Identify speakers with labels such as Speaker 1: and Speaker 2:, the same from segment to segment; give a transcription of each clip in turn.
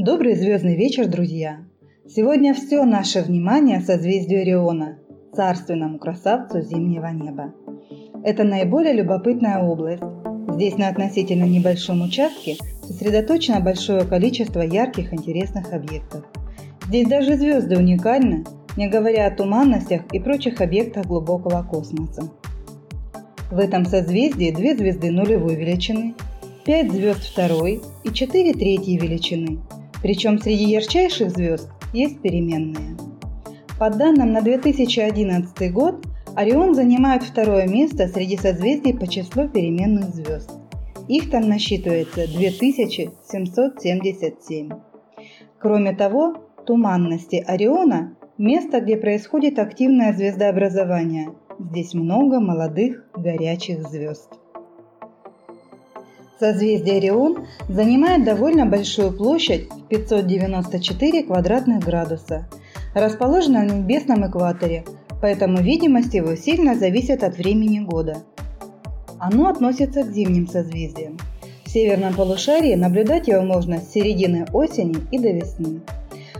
Speaker 1: Добрый звездный вечер, друзья! Сегодня все наше внимание созвездию Ориона, царственному красавцу зимнего неба. Это наиболее любопытная область. Здесь на относительно небольшом участке сосредоточено большое количество ярких интересных объектов. Здесь даже звезды уникальны, не говоря о туманностях и прочих объектах глубокого космоса. В этом созвездии две звезды нулевой величины, пять звезд второй и четыре третьей величины. Причем среди ярчайших звезд есть переменные. По данным на 2011 год, Орион занимает второе место среди созвездий по числу переменных звезд. Их там насчитывается 2777. Кроме того, туманности Ориона – место, где происходит активное звездообразование. Здесь много молодых горячих звезд. Созвездие Орион занимает довольно большую площадь в 594 квадратных градуса, расположено на небесном экваторе, поэтому видимость его сильно зависит от времени года. Оно относится к зимним созвездиям. В северном полушарии наблюдать его можно с середины осени и до весны.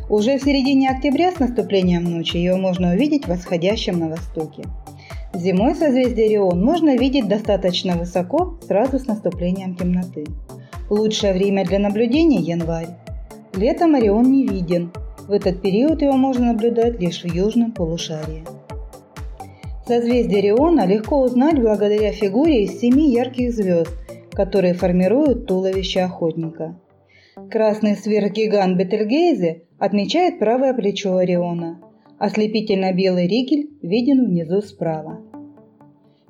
Speaker 1: Уже в середине октября с наступлением ночи его можно увидеть восходящим на востоке. Зимой созвездие Орион можно видеть достаточно высоко сразу с наступлением темноты. Лучшее время для наблюдения – январь. Летом Орион не виден. В этот период его можно наблюдать лишь в южном полушарии. Созвездие Ориона легко узнать благодаря фигуре из семи ярких звезд, которые формируют туловище охотника. Красный сверхгигант Бетельгейзе отмечает правое плечо Ориона – Ослепительно-белый ригель виден внизу справа.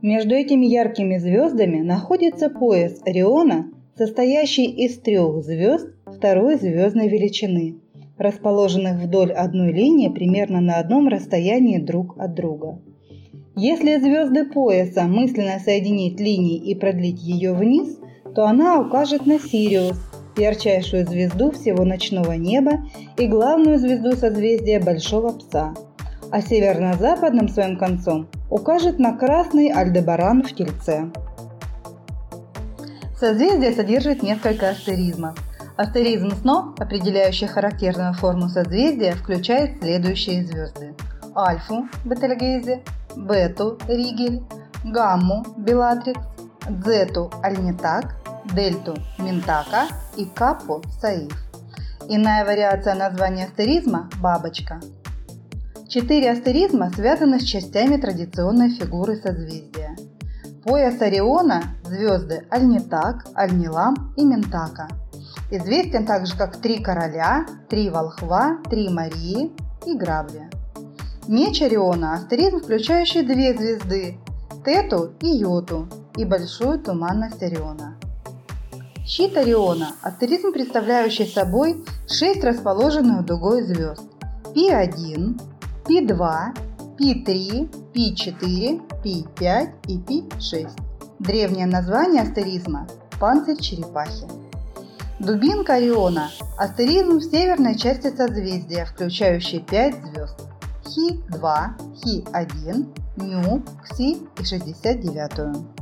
Speaker 1: Между этими яркими звездами находится пояс Ориона, состоящий из трех звезд второй звездной величины, расположенных вдоль одной линии примерно на одном расстоянии друг от друга. Если звезды пояса мысленно соединить линией и продлить ее вниз, то она укажет на Сириус, ярчайшую звезду всего ночного неба и главную звезду созвездия Большого Пса, а северно-западным своим концом укажет на красный Альдебаран в Тельце. Созвездие содержит несколько астеризмов. Астеризм снов, определяющий характерную форму созвездия, включает следующие звезды. Альфу – Бетельгейзе, Бету – Ригель, Гамму – Белатрикс, Дзету – Альнитак, Дельту – Ментака и Капу – Саиф. Иная вариация названия астеризма – бабочка. Четыре астеризма связаны с частями традиционной фигуры созвездия. Пояс Ориона – звезды Альнитак, Альнилам и Ментака. Известен также как Три Короля, Три Волхва, Три Марии и Грабли. Меч Ориона – астеризм, включающий две звезды – Тету и Йоту и большую туманность Ориона. Щит Ориона – астеризм, представляющий собой шесть расположенных дугой звезд – Пи-1, Пи-2, Пи-3, Пи-4, Пи-5 и Пи-6. Древнее название астеризма – панцирь черепахи. Дубинка Ориона – астеризм в северной части созвездия, включающий 5 звезд – Хи-2, Хи-1, Ню, Кси и 69.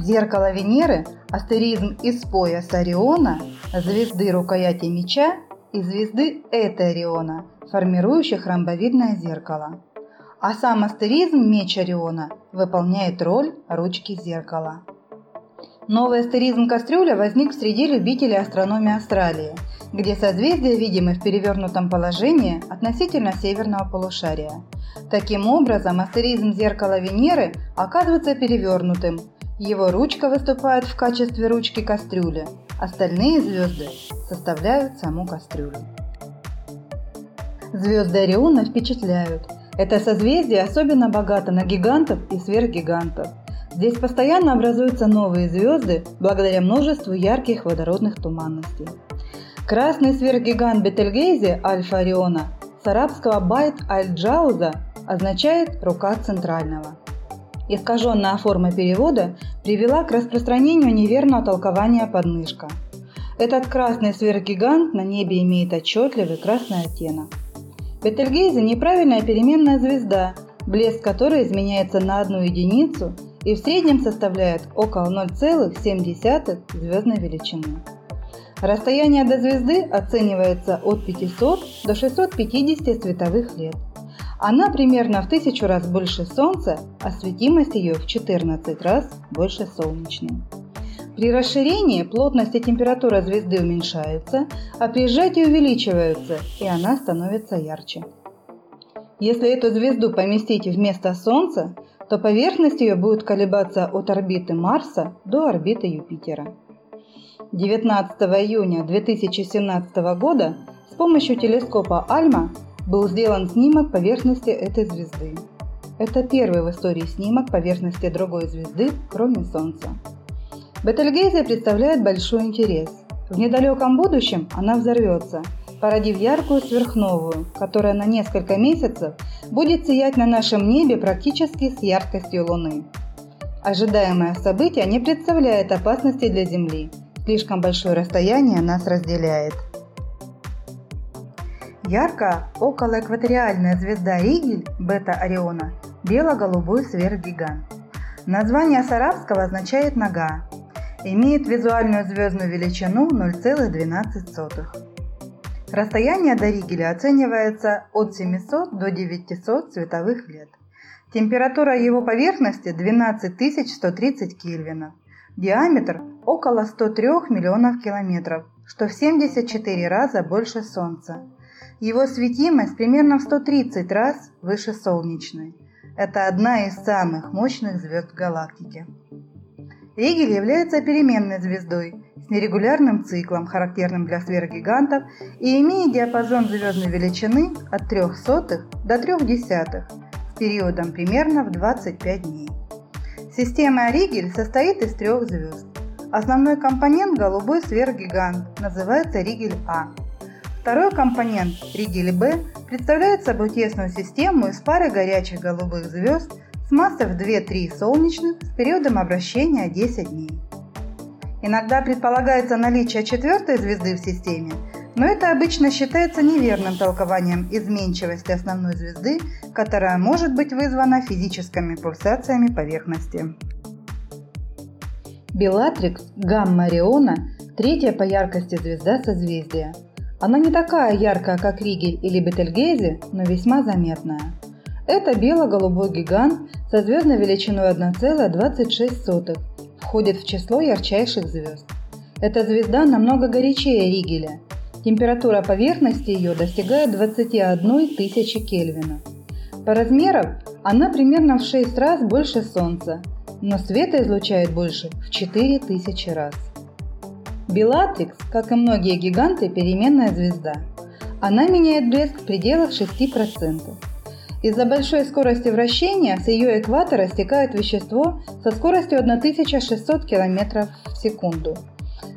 Speaker 1: Зеркало Венеры – астеризм из пояса Ориона, звезды рукояти меча и звезды Этериона, формирующих ромбовидное зеркало. А сам астеризм меч Ориона выполняет роль ручки зеркала. Новый астеризм кастрюля возник среди любителей астрономии Австралии, где созвездия видимы в перевернутом положении относительно северного полушария. Таким образом, астеризм зеркала Венеры оказывается перевернутым. Его ручка выступает в качестве ручки кастрюли, остальные звезды составляют саму кастрюлю. Звезды Ориона впечатляют. Это созвездие особенно богато на гигантов и сверхгигантов. Здесь постоянно образуются новые звезды благодаря множеству ярких водородных туманностей. Красный сверхгигант Бетельгейзе Альфа Ориона с арабского Байт Аль-Джауза означает «рука центрального». Искаженная форма перевода привела к распространению неверного толкования подмышка. Этот красный сверхгигант на небе имеет отчетливый красный оттенок. Бетельгейзе – неправильная переменная звезда, блеск которой изменяется на одну единицу и в среднем составляет около 0,7 звездной величины. Расстояние до звезды оценивается от 500 до 650 световых лет. Она примерно в тысячу раз больше Солнца, а светимость ее в 14 раз больше солнечной. При расширении плотность и температура звезды уменьшаются, а при сжатии увеличиваются, и она становится ярче. Если эту звезду поместить вместо Солнца, то поверхность ее будет колебаться от орбиты Марса до орбиты Юпитера. 19 июня 2017 года с помощью телескопа Альма был сделан снимок поверхности этой звезды. Это первый в истории снимок поверхности другой звезды, кроме Солнца. Бетельгейзе представляет большой интерес. В недалеком будущем она взорвется, породив яркую сверхновую, которая на несколько месяцев будет сиять на нашем небе практически с яркостью Луны. Ожидаемое событие не представляет опасности для Земли. Слишком большое расстояние нас разделяет. Яркая околоэкваториальная звезда Ригель, бета-ориона, бело-голубой сверхгигант. Название с арабского означает «нога», имеет визуальную звездную величину 0,12. Расстояние до Ригеля оценивается от 700 до 900 световых лет. Температура его поверхности 12130 кельвинов. Диаметр около 103 миллионов километров, что в 74 раза больше Солнца. Его светимость примерно в 130 раз выше солнечной. Это одна из самых мощных звезд галактики. Ригель является переменной звездой с нерегулярным циклом, характерным для сверхгигантов, и имеет диапазон звездной величины от 3 сотых до 3 десятых с периодом примерно в 25 дней. Система Ригель состоит из трех звезд. Основной компонент – голубой сверхгигант, называется Ригель А. Второй компонент – Ригель Б представляет собой тесную систему из пары горячих голубых звезд – с массой в 2-3 солнечных с периодом обращения 10 дней. Иногда предполагается наличие четвертой звезды в системе, но это обычно считается неверным толкованием изменчивости основной звезды, которая может быть вызвана физическими пульсациями поверхности. Белатрикс Гамма Ориона – третья по яркости звезда созвездия. Она не такая яркая, как Ригель или Бетельгейзе, но весьма заметная. Это бело-голубой гигант со звездной величиной 1,26, входит в число ярчайших звезд. Эта звезда намного горячее Ригеля. Температура поверхности ее достигает 21 тысячи Кельвина. По размерам она примерно в 6 раз больше Солнца, но света излучает больше в 4000 раз. Белатрикс, как и многие гиганты, переменная звезда. Она меняет блеск в пределах 6%. Из-за большой скорости вращения с ее экватора стекает вещество со скоростью 1600 км в секунду.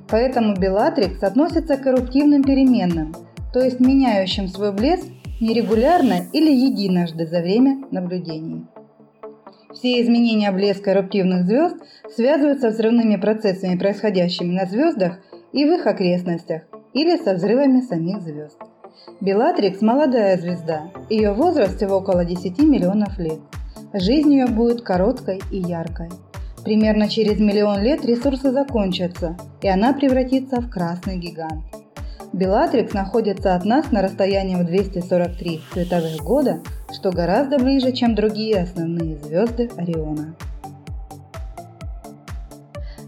Speaker 1: Поэтому Белатрикс относится к эруптивным переменным, то есть меняющим свой блеск нерегулярно или единожды за время наблюдений. Все изменения блеска эруптивных звезд связываются с взрывными процессами, происходящими на звездах и в их окрестностях, или со взрывами самих звезд. Белатрикс – молодая звезда. Ее возраст всего около 10 миллионов лет. Жизнь ее будет короткой и яркой. Примерно через миллион лет ресурсы закончатся, и она превратится в красный гигант. Белатрикс находится от нас на расстоянии в 243 световых года, что гораздо ближе, чем другие основные звезды Ориона.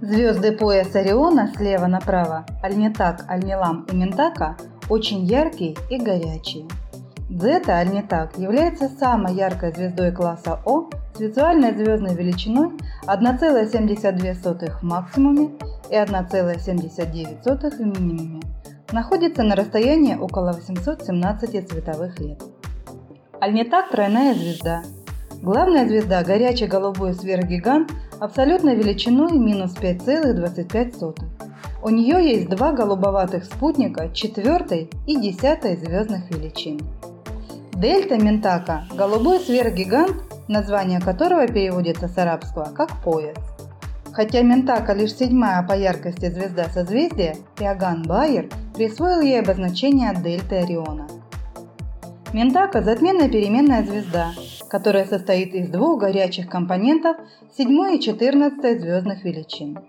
Speaker 1: Звезды пояса Ориона слева направо – Альнитак, Альнилам и Ментака – очень яркие и горячие. Дзета Альнитак является самой яркой звездой класса О с визуальной звездной величиной 1,72 в максимуме и 1,79 в минимуме. Находится на расстоянии около 817 световых лет. Альнитак – тройная звезда. Главная звезда – горячий голубой сверхгигант абсолютной величиной минус 5,25. У нее есть два голубоватых спутника четвертой и десятой звездных величин. Дельта Ментака – голубой сверхгигант, название которого переводится с арабского как «пояс». Хотя Ментака лишь седьмая по яркости звезда созвездия, Иоганн Байер присвоил ей обозначение Дельты Ориона. Ментака – затменная переменная звезда, которая состоит из двух горячих компонентов седьмой и четырнадцатой звездных величин.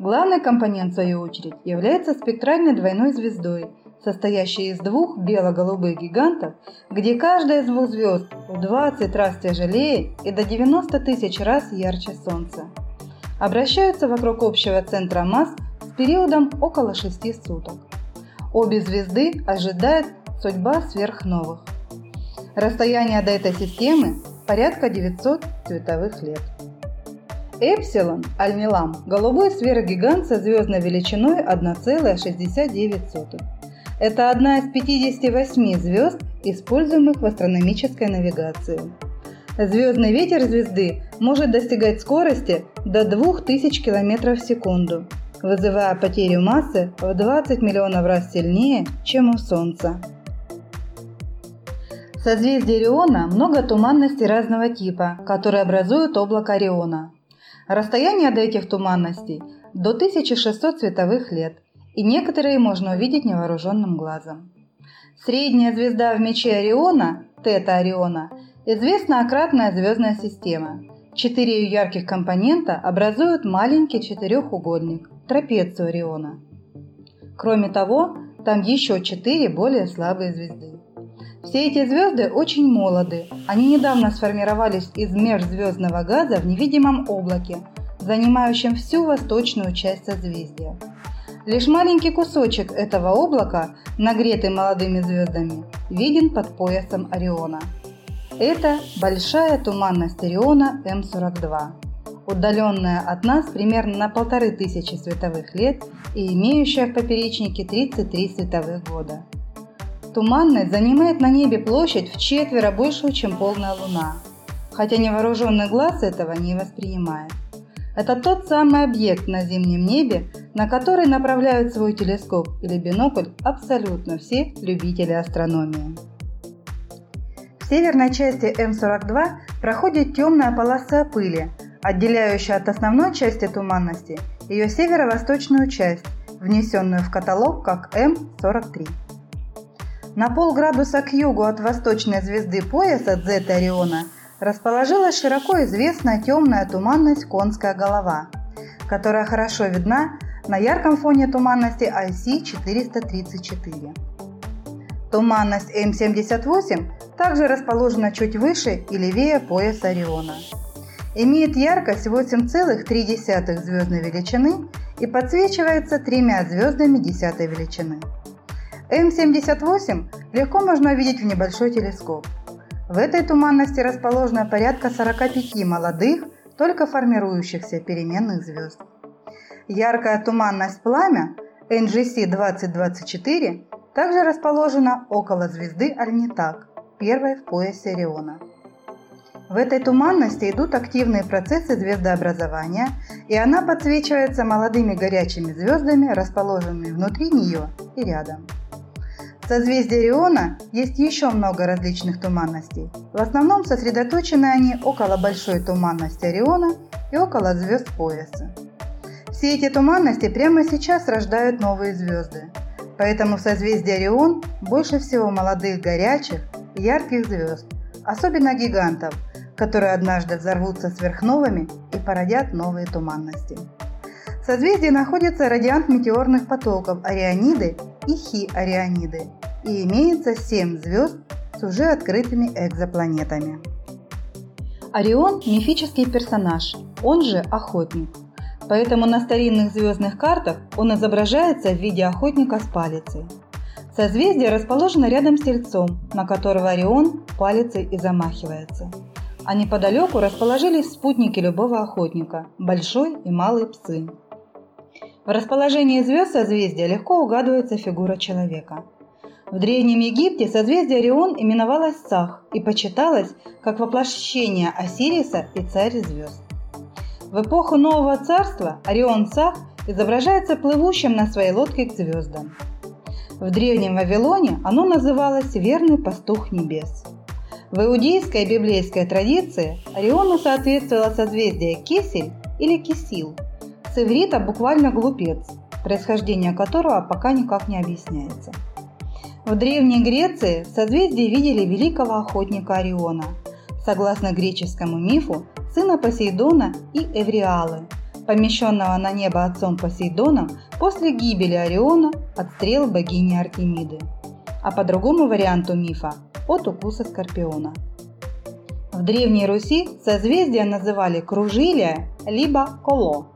Speaker 1: Главный компонент, в свою очередь, является спектральной двойной звездой, состоящей из двух бело-голубых гигантов, где каждая из двух звезд в 20 раз тяжелее и до 90 тысяч раз ярче Солнца. Обращаются вокруг общего центра масс с периодом около 6 суток. Обе звезды ожидает судьба сверхновых. Расстояние до этой системы порядка 900 световых лет. Эпсилон Альмилам – голубой сверхгигант со звездной величиной 1,69. Это одна из 58 звезд, используемых в астрономической навигации. Звездный ветер звезды может достигать скорости до 2000 км в секунду, вызывая потерю массы в 20 миллионов раз сильнее, чем у Солнца. В созвездии Ориона много туманностей разного типа, которые образуют облако Ориона. Расстояние до этих туманностей до 1600 световых лет, и некоторые можно увидеть невооруженным глазом. Средняя звезда в мече Ориона, Тета Ориона, известна ократная звездная система. Четыре ее ярких компонента образуют маленький четырехугольник – трапецию Ориона. Кроме того, там еще четыре более слабые звезды. Все эти звезды очень молоды. Они недавно сформировались из межзвездного газа в невидимом облаке, занимающем всю восточную часть созвездия. Лишь маленький кусочек этого облака, нагретый молодыми звездами, виден под поясом Ориона. Это большая туманность Ориона М42, удаленная от нас примерно на полторы тысячи световых лет и имеющая в поперечнике 33 световых года. Туманность занимает на небе площадь в четверо большую, чем полная Луна, хотя невооруженный глаз этого не воспринимает. Это тот самый объект на зимнем небе, на который направляют свой телескоп или бинокль абсолютно все любители астрономии. В северной части М42 проходит темная полоса пыли, отделяющая от основной части туманности ее северо-восточную часть, внесенную в каталог как М43. На полградуса к югу от восточной звезды пояса Дзета Ориона расположилась широко известная темная туманность Конская голова, которая хорошо видна на ярком фоне туманности IC-434. Туманность М78 также расположена чуть выше и левее пояса Ориона. Имеет яркость 8,3 звездной величины и подсвечивается тремя звездами десятой величины. М78 легко можно увидеть в небольшой телескоп. В этой туманности расположено порядка 45 молодых, только формирующихся переменных звезд. Яркая туманность пламя NGC 2024 также расположена около звезды Альнитак, первой в поясе Ориона. В этой туманности идут активные процессы звездообразования, и она подсвечивается молодыми горячими звездами, расположенными внутри нее и рядом. В созвездии Ориона есть еще много различных туманностей. В основном сосредоточены они около большой туманности Ориона и около звезд пояса. Все эти туманности прямо сейчас рождают новые звезды. Поэтому в созвездии Орион больше всего молодых горячих ярких звезд, особенно гигантов, которые однажды взорвутся сверхновыми и породят новые туманности. В созвездии находится радиант метеорных потоков Ориониды и Хи-Ориониды и имеется 7 звезд с уже открытыми экзопланетами. Орион – мифический персонаж, он же охотник. Поэтому на старинных звездных картах он изображается в виде охотника с палицей. Созвездие расположено рядом с Тельцом, на которого Орион палицей и замахивается. А неподалеку расположились спутники любого охотника – большой и малый псы. В расположении звезд созвездия легко угадывается фигура человека. В Древнем Египте созвездие Орион именовалось Сах и почиталось как воплощение Осириса и царь звезд. В эпоху Нового Царства Орион Сах изображается плывущим на своей лодке к звездам. В Древнем Вавилоне оно называлось «Верный пастух небес». В иудейской и библейской традиции Ориону соответствовало созвездие Кесель или Кисил – с иврита буквально глупец, происхождение которого пока никак не объясняется. В Древней Греции созвездие видели великого охотника Ориона, согласно греческому мифу, сына Посейдона и Эвриалы, помещенного на небо отцом Посейдоном после гибели Ориона от стрел богини Артемиды, а по другому варианту мифа – от укуса скорпиона. В Древней Руси созвездия называли кружилия либо коло.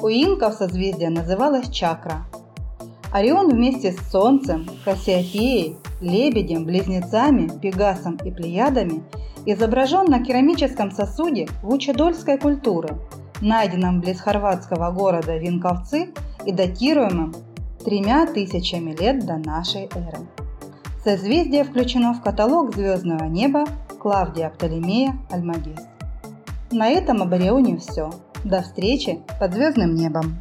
Speaker 1: У инков созвездие называлось чакра. Орион вместе с Солнцем, Кассиопеей, Лебедем, Близнецами, Пегасом и Плеядами изображен на керамическом сосуде вучедольской культуры, найденном близ хорватского города Винковцы и датируемым тремя тысячами лет до нашей эры. Созвездие включено в каталог звездного неба Клавдия Птолемея Альмагес. На этом об Орионе все. До встречи под звездным небом!